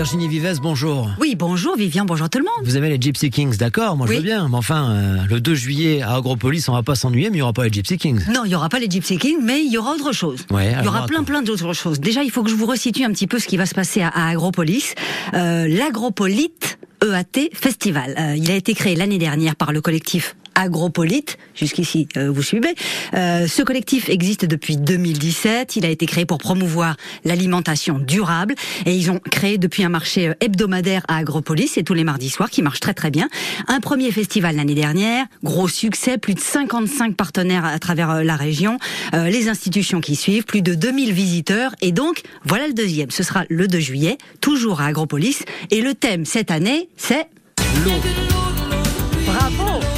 Virginie Vives, bonjour. Oui, bonjour Vivian, bonjour tout le monde. Vous avez les Gypsy Kings, d'accord Moi je veux bien, mais enfin, euh, le 2 juillet à Agropolis, on va pas s'ennuyer, mais il y aura pas les Gypsy Kings. Non, il n'y aura pas les Gypsy Kings, mais il y aura autre chose. Ouais, il y aura plein attends. plein d'autres choses. Déjà, il faut que je vous resitue un petit peu ce qui va se passer à, à Agropolis. Euh, L'Agropolite EAT Festival. Euh, il a été créé l'année dernière par le collectif Agropolite, jusqu'ici euh, vous suivez. Euh, ce collectif existe depuis 2017. Il a été créé pour promouvoir l'alimentation durable et ils ont créé depuis un marché euh, hebdomadaire à Agropolis, c'est tous les mardis soirs qui marche très très bien. Un premier festival l'année dernière, gros succès, plus de 55 partenaires à travers euh, la région, euh, les institutions qui suivent, plus de 2000 visiteurs et donc voilà le deuxième. Ce sera le 2 juillet, toujours à Agropolis et le thème cette année c'est L'eau. bravo.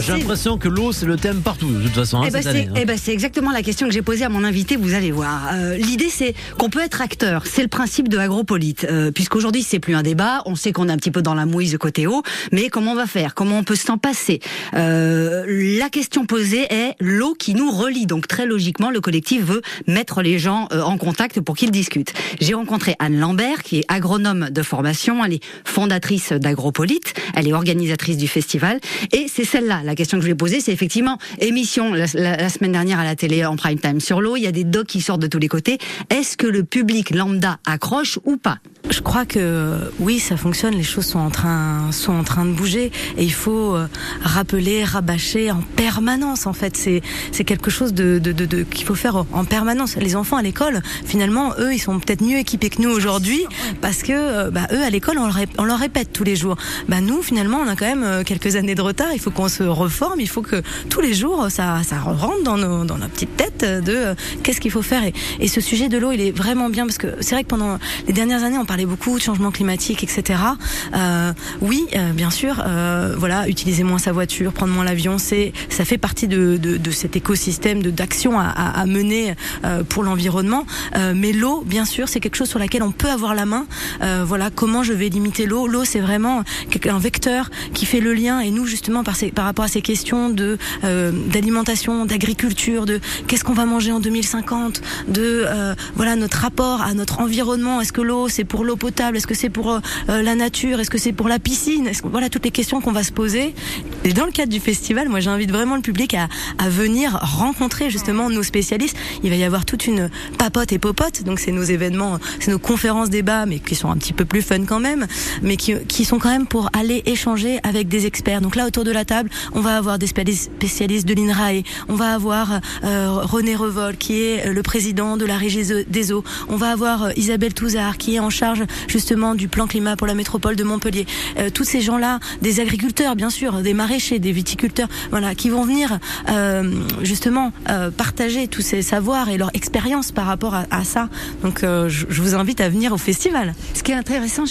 J'ai l'impression que l'eau, c'est le thème partout, de toute façon, hein, eh ben, année. c'est hein. c'est exactement la question que j'ai posée à mon invité, vous allez voir. Euh, L'idée, c'est qu'on peut être acteur. C'est le principe de Agropolite. Euh, Puisqu'aujourd'hui, c'est plus un débat. On sait qu'on est un petit peu dans la mouise côté eau. Mais comment on va faire? Comment on peut s'en passer? Euh, La question posée est l'eau qui nous relie. Donc, très logiquement, le collectif veut mettre les gens euh, en contact pour qu'ils discutent. J'ai rencontré Anne Lambert, qui est agronome de formation. Elle est fondatrice d'Agropolite. Elle est organisatrice du festival. Et c'est celle-là, la question que je lui ai posée, c'est effectivement émission la semaine dernière à la télé en prime time sur l'eau. Il y a des docs qui sortent de tous les côtés. Est-ce que le public lambda accroche ou pas? Je crois que oui, ça fonctionne. Les choses sont en train, sont en train de bouger, et il faut euh, rappeler, rabâcher en permanence. En fait, c'est c'est quelque chose de, de, de, de- qu'il faut faire en permanence. Les enfants à l'école, finalement, eux, ils sont peut-être mieux équipés que nous aujourd'hui, parce que euh, bah, eux à l'école, on, on leur répète tous les jours. Bah nous, finalement, on a quand même euh, quelques années de retard. Il faut qu'on se reforme. Il faut que tous les jours, ça, ça rentre dans nos, dans nos petites têtes de euh, qu'est-ce qu'il faut faire. Et, et ce sujet de l'eau, il est vraiment bien parce que c'est vrai que pendant les dernières années, on beaucoup de changement climatique, etc. Euh, oui, euh, bien sûr, euh, voilà, utiliser moins sa voiture, prendre moins l'avion, c'est ça fait partie de, de, cet écosystème de d'action à, à, à mener pour l'environnement. Mais l'eau, bien sûr, c'est quelque chose sur laquelle on peut avoir la main. Voilà, comment je vais limiter l'eau? L'eau, c'est vraiment un vecteur qui fait le lien. Et nous, justement, par, ces, par rapport à ces questions de d'alimentation, d'agriculture, de qu'est-ce qu'on va manger en 2050, de voilà notre rapport à notre environnement. Est-ce que l'eau, c'est pour l'eau potable Est-ce que c'est pour euh, euh, la nature Est-ce que c'est pour la piscine Voilà toutes les questions qu'on va se poser. Et dans le cadre du festival, moi, j'invite vraiment le public à, venir rencontrer justement nos spécialistes. Il va y avoir toute une papote et popote. Donc, c'est nos événements, c'est nos conférences débats, mais qui sont un petit peu plus fun quand même, mais qui, sont quand même pour aller échanger avec des experts. Donc là, autour de la table, on va avoir des spécialistes de l'INRAE, on va avoir euh, René Revol, qui est le président de la Régie des eaux, on va avoir Isabelle Touzard, qui est en charge justement du plan climat pour la métropole de Montpellier. Euh, tous ces gens-là, des agriculteurs, bien sûr, des maraîchers, des viticulteurs, voilà, qui vont venir euh, justement euh, partager tous ces savoirs et leur expérience par rapport à, ça. Donc, je, vous invite à venir au festival. Ce qui est intéressant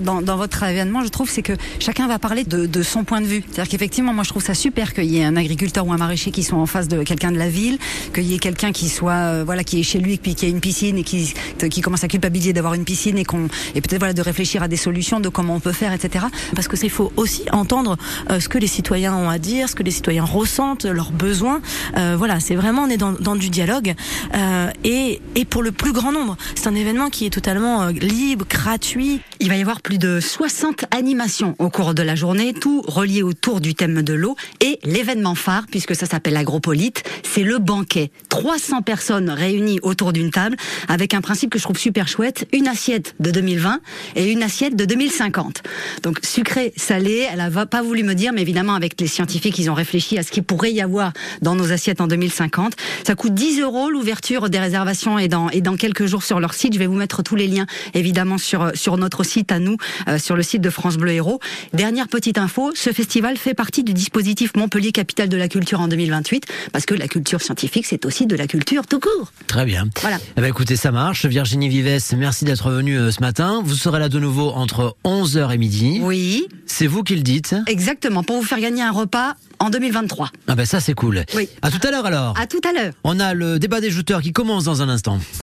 dans, votre événement, je trouve, c'est que chacun va parler de, son point de vue. C'est-à-dire qu'effectivement, moi, je trouve ça super qu'il y ait un agriculteur ou un maraîcher qui soit en face de quelqu'un de la ville, qu'il y ait quelqu'un qui soit, voilà, qui est chez lui, puis qui a une piscine et qui, qui commence à culpabiliser d'avoir une piscine et qu'on, et peut-être voilà, de réfléchir à des solutions, de comment on peut faire, etc. parce que il faut aussi entendre euh, ce que les citoyens ont à dire, ce que les citoyens ressentent, leurs besoins. Euh, voilà, c'est vraiment on est dans, dans du dialogue euh, et, et pour le plus grand nombre. C'est un événement qui est totalement libre, gratuit. Il va y avoir plus de 60 animations au cours de la journée, tout relié autour du thème de l'eau et l'événement phare, puisque ça s'appelle Agropolite, c'est le banquet. 300 personnes réunies autour d'une table avec un principe que je trouve super chouette, une assiette de 2020 et une assiette de 2050. Donc sucré, salé, elle a pas voulu me dire, mais évidemment avec les scientifiques, ils ont réfléchi à ce qu'il pourrait y avoir dans nos assiettes en 2050. Ça coûte 10 euros l'ouverture des réservations et dans, et dans quelques jours sur leur site. Je vais vous mettre tous les liens évidemment sur, sur notre site à nous, euh, sur le site de France Bleu Héros. Dernière petite info, ce festival fait partie du dispositif Montpellier Capitale de la Culture en 2028, parce que la culture scientifique, c'est aussi de la culture tout court. Très bien. Voilà. Eh ben, écoutez, ça marche. Virginie Vives, merci d'être venue euh, ce matin. Vous serez là de nouveau entre 11h et midi. Oui, C'est vous qui le dites. exactement, pour vous faire gagner un repas en 2023. Ah ben ça c'est cool. Oui. À tout à l'heure alors. À tout à l'heure. On a le débat des jouteurs qui commence dans un instant.